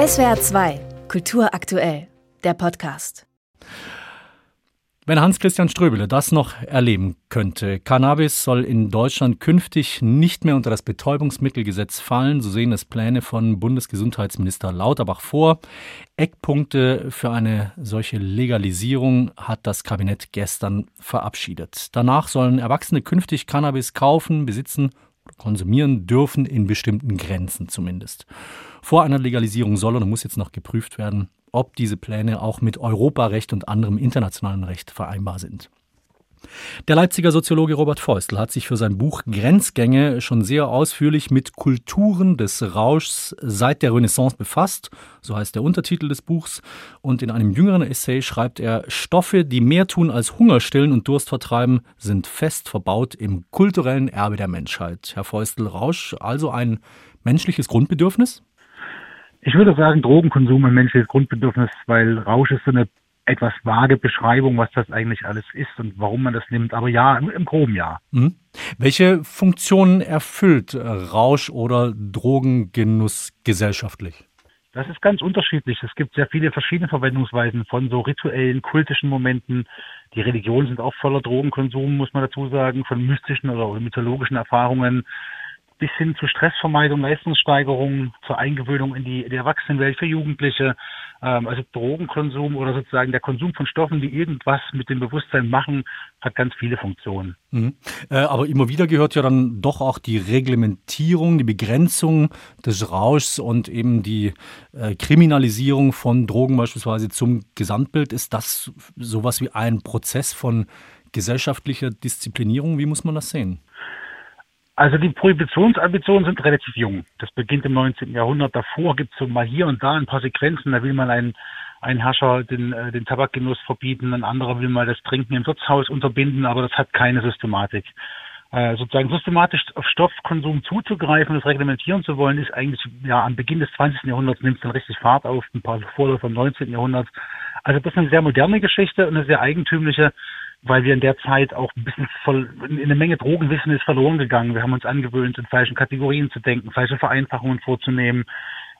SWR 2, Kultur aktuell, der Podcast. Wenn Hans-Christian Ströbele das noch erleben könnte, Cannabis soll in Deutschland künftig nicht mehr unter das Betäubungsmittelgesetz fallen, so sehen es Pläne von Bundesgesundheitsminister Lauterbach vor. Eckpunkte für eine solche Legalisierung hat das Kabinett gestern verabschiedet. Danach sollen Erwachsene künftig Cannabis kaufen, besitzen konsumieren dürfen, in bestimmten Grenzen zumindest. Vor einer Legalisierung soll und muss jetzt noch geprüft werden, ob diese Pläne auch mit Europarecht und anderem internationalen Recht vereinbar sind. Der Leipziger Soziologe Robert Feustel hat sich für sein Buch Grenzgänge schon sehr ausführlich mit Kulturen des Rauschs seit der Renaissance befasst, so heißt der Untertitel des Buchs, und in einem jüngeren Essay schreibt er, Stoffe, die mehr tun als Hunger stillen und Durst vertreiben, sind fest verbaut im kulturellen Erbe der Menschheit. Herr Feustel, Rausch also ein menschliches Grundbedürfnis? Ich würde sagen, Drogenkonsum ein menschliches Grundbedürfnis, weil Rausch ist so eine etwas vage Beschreibung, was das eigentlich alles ist und warum man das nimmt. Aber ja, im, im groben ja. Mhm. Welche Funktionen erfüllt Rausch oder Drogengenuss gesellschaftlich? Das ist ganz unterschiedlich. Es gibt sehr viele verschiedene Verwendungsweisen von so rituellen, kultischen Momenten. Die Religionen sind auch voller Drogenkonsum, muss man dazu sagen, von mystischen oder mythologischen Erfahrungen bis hin zu Stressvermeidung, Leistungssteigerung, zur Eingewöhnung in die, in die Erwachsenenwelt für Jugendliche. Ähm, also Drogenkonsum oder sozusagen der Konsum von Stoffen, die irgendwas mit dem Bewusstsein machen, hat ganz viele Funktionen. Mhm. Äh, aber immer wieder gehört ja dann doch auch die Reglementierung, die Begrenzung des Rauschs und eben die äh, Kriminalisierung von Drogen beispielsweise zum Gesamtbild. Ist das sowas wie ein Prozess von gesellschaftlicher Disziplinierung? Wie muss man das sehen? Also die Prohibitionsambitionen sind relativ jung. Das beginnt im 19. Jahrhundert. Davor gibt es so mal hier und da ein paar Sequenzen. Da will mal ein, ein Herrscher den, äh, den Tabakgenuss verbieten, ein anderer will mal das Trinken im Wirtshaus unterbinden, aber das hat keine Systematik. Äh, sozusagen systematisch auf Stoffkonsum zuzugreifen, das reglementieren zu wollen, ist eigentlich ja am Beginn des 20. Jahrhunderts nimmt es dann richtig Fahrt auf, ein paar Vorläufer vom 19. Jahrhundert. Also das ist eine sehr moderne Geschichte und eine sehr eigentümliche weil wir in der Zeit auch ein bisschen voll, in eine Menge Drogenwissen ist verloren gegangen. Wir haben uns angewöhnt, in falschen Kategorien zu denken, falsche Vereinfachungen vorzunehmen,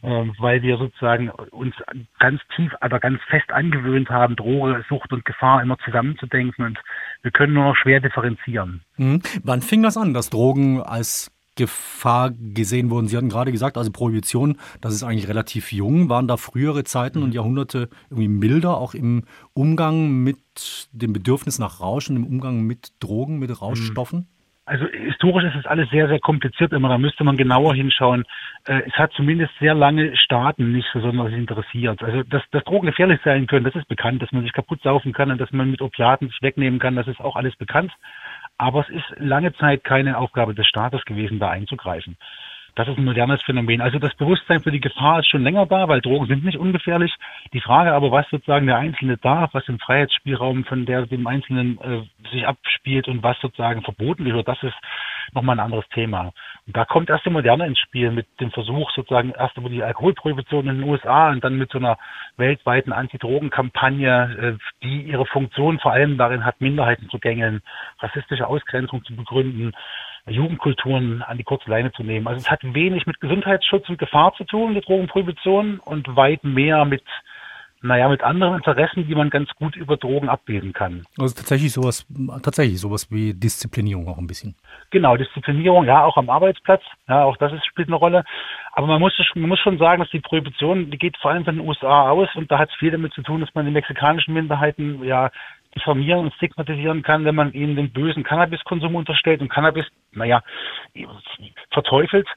äh, weil wir sozusagen uns ganz tief, aber ganz fest angewöhnt haben, Droge, Sucht und Gefahr immer zusammenzudenken und wir können nur noch schwer differenzieren. Mhm. Wann fing das an, dass Drogen als Gefahr gesehen wurden. Sie hatten gerade gesagt, also Prohibition, das ist eigentlich relativ jung. Waren da frühere Zeiten und Jahrhunderte irgendwie milder, auch im Umgang mit dem Bedürfnis nach Rausch und im Umgang mit Drogen, mit Rauschstoffen? Also historisch ist es alles sehr, sehr kompliziert immer. Da müsste man genauer hinschauen. Äh, es hat zumindest sehr lange Staaten nicht besonders interessiert. Also dass, dass Drogen gefährlich sein können, das ist bekannt. Dass man sich kaputt saufen kann und dass man mit Opiaten sich wegnehmen kann, das ist auch alles bekannt. Aber es ist lange Zeit keine Aufgabe des Staates gewesen, da einzugreifen. Das ist ein modernes Phänomen. Also das Bewusstsein für die Gefahr ist schon länger da, weil Drogen sind nicht ungefährlich. Die Frage aber, was sozusagen der Einzelne darf, was im Freiheitsspielraum von der dem Einzelnen äh, sich abspielt und was sozusagen verboten wird, das ist nochmal ein anderes Thema. Und da kommt erst die Moderne ins Spiel mit dem Versuch sozusagen erst über die Alkoholprohibition in den USA und dann mit so einer weltweiten Anti-Drogen-Kampagne, äh, die ihre Funktion vor allem darin hat, Minderheiten zu gängeln, rassistische Ausgrenzung zu begründen, Jugendkulturen an die kurze Leine zu nehmen. Also es hat wenig mit Gesundheitsschutz und Gefahr zu tun, die Drogenprohibition, und weit mehr mit naja, mit anderen Interessen, die man ganz gut über Drogen abbilden kann. Also tatsächlich sowas, tatsächlich sowas wie Disziplinierung auch ein bisschen. Genau, Disziplinierung, ja, auch am Arbeitsplatz, ja, auch das ist, spielt eine Rolle. Aber man muss, man muss schon sagen, dass die Prohibition, die geht vor allem von den USA aus und da hat es viel damit zu tun, dass man die mexikanischen Minderheiten ja diffamieren und stigmatisieren kann, wenn man ihnen den bösen Cannabiskonsum unterstellt und Cannabis, naja, verteufelt.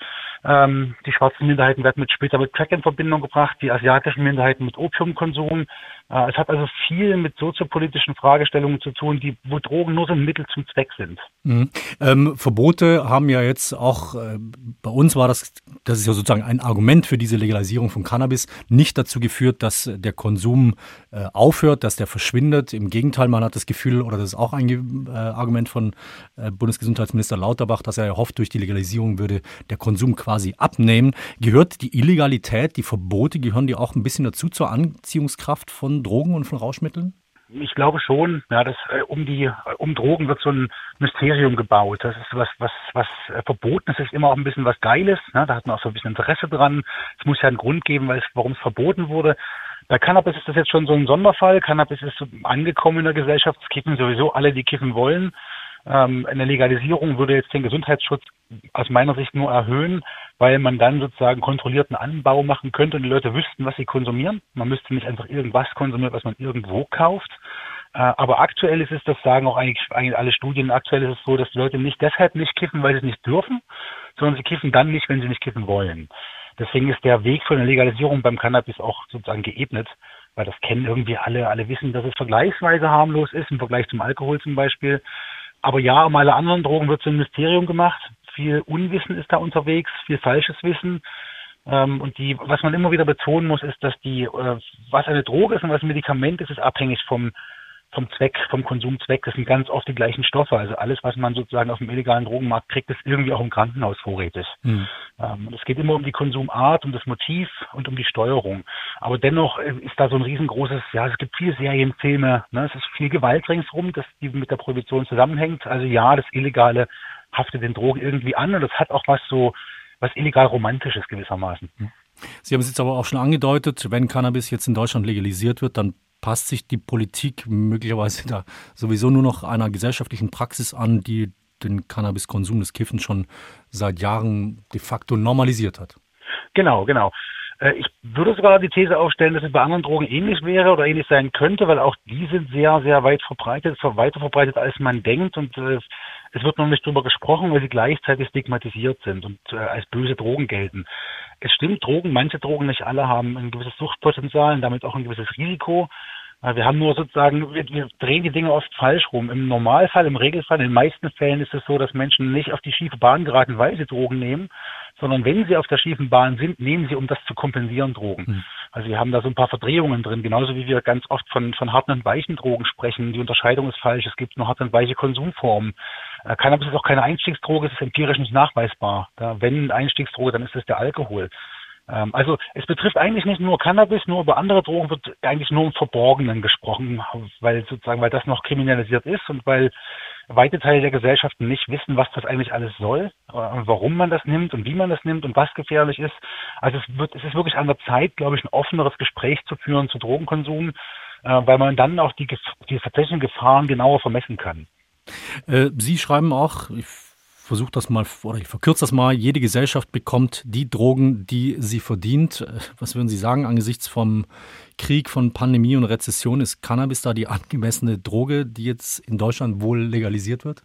Ähm, die schwarzen Minderheiten werden mit später mit Crack in Verbindung gebracht, die asiatischen Minderheiten mit Opiumkonsum. Äh, es hat also viel mit soziopolitischen Fragestellungen zu tun, die, wo Drogen nur so ein Mittel zum Zweck sind. Mhm. Ähm, Verbote haben ja jetzt auch, äh, bei uns war das, das ist ja sozusagen ein Argument für diese Legalisierung von Cannabis, nicht dazu geführt, dass der Konsum äh, aufhört, dass der verschwindet. Im Gegenteil, man hat das Gefühl, oder das ist auch ein äh, Argument von äh, Bundesgesundheitsminister Lauterbach, dass er hofft, durch die Legalisierung würde der Konsum quasi abnehmen. Gehört die Illegalität, die Verbote, gehören die auch ein bisschen dazu zur Anziehungskraft von Drogen und von Rauschmitteln? ich glaube schon, ja, dass äh, um die um Drogen wird so ein Mysterium gebaut. Das ist was was was äh, verboten ist, immer auch ein bisschen was Geiles. Ne? Da hat man auch so ein bisschen Interesse dran. Es muss ja einen Grund geben, warum es verboten wurde. Bei Cannabis ist das jetzt schon so ein Sonderfall. Cannabis ist so angekommen in der Gesellschaft. Es kiffen sowieso alle, die kiffen wollen. Ähm, eine Legalisierung würde jetzt den Gesundheitsschutz aus meiner Sicht nur erhöhen, weil man dann sozusagen kontrollierten Anbau machen könnte und die Leute wüssten, was sie konsumieren. Man müsste nicht einfach irgendwas konsumieren, was man irgendwo kauft. Äh, aber aktuell ist es, das sagen auch eigentlich, eigentlich alle Studien, aktuell ist es so, dass die Leute nicht deshalb nicht kiffen, weil sie es nicht dürfen, sondern sie kiffen dann nicht, wenn sie nicht kiffen wollen. Deswegen ist der Weg für eine Legalisierung beim Cannabis auch sozusagen geebnet, weil das kennen irgendwie alle. Alle wissen, dass es vergleichsweise harmlos ist im Vergleich zum Alkohol zum Beispiel. Aber ja, um alle anderen Drogen wird so ein Mysterium gemacht. Viel Unwissen ist da unterwegs, viel falsches Wissen. Ähm, und die, was man immer wieder betonen muss, ist, dass die, äh, was eine Droge ist und was ein Medikament ist, ist abhängig vom vom Zweck, vom Konsumzweck. Das sind ganz oft die gleichen Stoffe. Also alles, was man sozusagen auf dem illegalen Drogenmarkt kriegt, ist irgendwie auch im Krankenhaus vorrätig. Mhm. Ähm, es geht immer um die Konsumart, um das Motiv und um die Steuerung. Aber dennoch äh, ist da so ein riesengroßes, ja, es gibt viele Serienfilme, ne? es ist viel Gewalt ringsrum, das die mit der Prohibition zusammenhängt. Also ja, das Illegale haftet den Drogen irgendwie an und das hat auch was so, was illegal romantisches gewissermaßen. Mhm. Sie haben es jetzt aber auch schon angedeutet, wenn Cannabis jetzt in Deutschland legalisiert wird, dann passt sich die Politik möglicherweise da sowieso nur noch einer gesellschaftlichen Praxis an, die den Cannabiskonsum des Kiffens schon seit Jahren de facto normalisiert hat. Genau, genau. Äh, ich würde sogar die These aufstellen, dass es bei anderen Drogen ähnlich wäre oder ähnlich sein könnte, weil auch die sind sehr, sehr weit verbreitet, weiter verbreitet, als man denkt. Und äh, es wird noch nicht drüber gesprochen, weil sie gleichzeitig stigmatisiert sind und äh, als böse Drogen gelten. Es stimmt, Drogen, manche Drogen, nicht alle, haben ein gewisses Suchtpotenzial und damit auch ein gewisses Risiko. Wir haben nur sozusagen, wir, wir, drehen die Dinge oft falsch rum. Im Normalfall, im Regelfall, in den meisten Fällen ist es so, dass Menschen nicht auf die schiefe Bahn geraten, weil sie Drogen nehmen, sondern wenn sie auf der schiefen Bahn sind, nehmen sie, um das zu kompensieren, Drogen. Mhm. Also wir haben da so ein paar Verdrehungen drin, genauso wie wir ganz oft von, von harten und weichen Drogen sprechen. Die Unterscheidung ist falsch. Es gibt nur harte und weiche Konsumformen. Äh, Cannabis ist auch keine Einstiegsdroge, es ist empirisch nicht nachweisbar. Da, wenn Einstiegsdroge, dann ist es der Alkohol. Ähm, also es betrifft eigentlich nicht nur Cannabis, nur über andere Drogen wird eigentlich nur im Verborgenen gesprochen, weil sozusagen, weil das noch kriminalisiert ist und weil weite Teile der Gesellschaften nicht wissen, was das eigentlich alles soll, äh, warum man das nimmt und wie man das nimmt und was gefährlich ist. Also es wird, es ist wirklich an der Zeit, glaube ich, ein offeneres Gespräch zu führen zu Drogenkonsum, äh, weil man dann auch die, die tatsächlichen Gefahren genauer vermessen kann. Äh, Sie schreiben auch, ich versuche das mal, oder ich verkürze das mal, jede Gesellschaft bekommt die Drogen, die sie verdient. Was würden Sie sagen angesichts vom Krieg, von Pandemie und Rezession? Ist Cannabis da die angemessene Droge, die jetzt in Deutschland wohl legalisiert wird?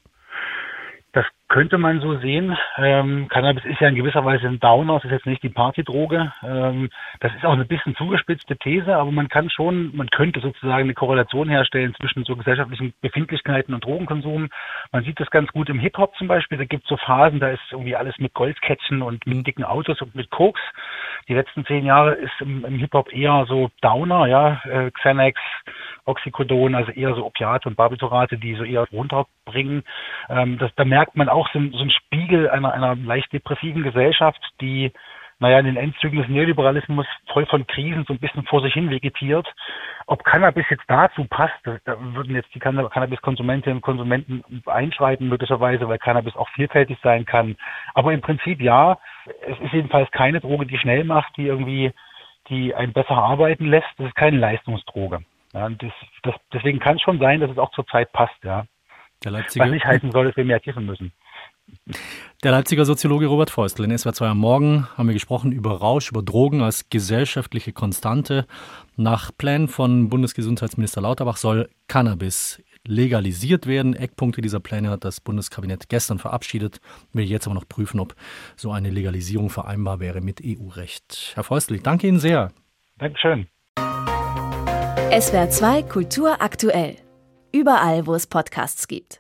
Könnte man so sehen. Ähm, Cannabis ist ja in gewisser Weise ein Downer, es ist jetzt nicht die Partydroge. Ähm, das ist auch eine bisschen zugespitzte These, aber man kann schon, man könnte sozusagen eine Korrelation herstellen zwischen so gesellschaftlichen Befindlichkeiten und Drogenkonsum. Man sieht das ganz gut im Hip-Hop zum Beispiel. Da gibt es so Phasen, da ist irgendwie alles mit Goldkettchen und mit dicken Autos und mit Koks. Die letzten zehn Jahre ist im, im Hip-Hop eher so Downer, ja, äh, Xanax, Oxycodon, also eher so Opiate und Barbiturate, die so eher runterbringen. Ähm, das, da merkt man auch so, so ein Spiegel einer, einer leicht depressiven Gesellschaft, die naja, in den Endzügen des Neoliberalismus voll von Krisen so ein bisschen vor sich hin vegetiert. Ob Cannabis jetzt dazu passt, da würden jetzt die Cannabis-Konsumentinnen und Konsumenten einschreiten möglicherweise, weil Cannabis auch vielfältig sein kann. Aber im Prinzip ja, es ist jedenfalls keine Droge, die schnell macht, die irgendwie, die einen besser arbeiten lässt. Das ist keine Leistungsdroge. Ja, das, das, deswegen kann es schon sein, dass es auch zur Zeit passt, ja. Der Leipziger, Was nicht heißen soll, dass wir mehr kiffen müssen. Der Leipziger Soziologe Robert Feustel. In SWR 2 am Morgen haben wir gesprochen über Rausch, über Drogen als gesellschaftliche Konstante. Nach Plänen von Bundesgesundheitsminister Lauterbach soll Cannabis legalisiert werden. Eckpunkte dieser Pläne hat das Bundeskabinett gestern verabschiedet. Will jetzt aber noch prüfen, ob so eine Legalisierung vereinbar wäre mit EU-Recht. Herr Feustel, ich danke Ihnen sehr. Dankeschön. SWR 2 Kultur aktuell. Überall, wo es Podcasts gibt.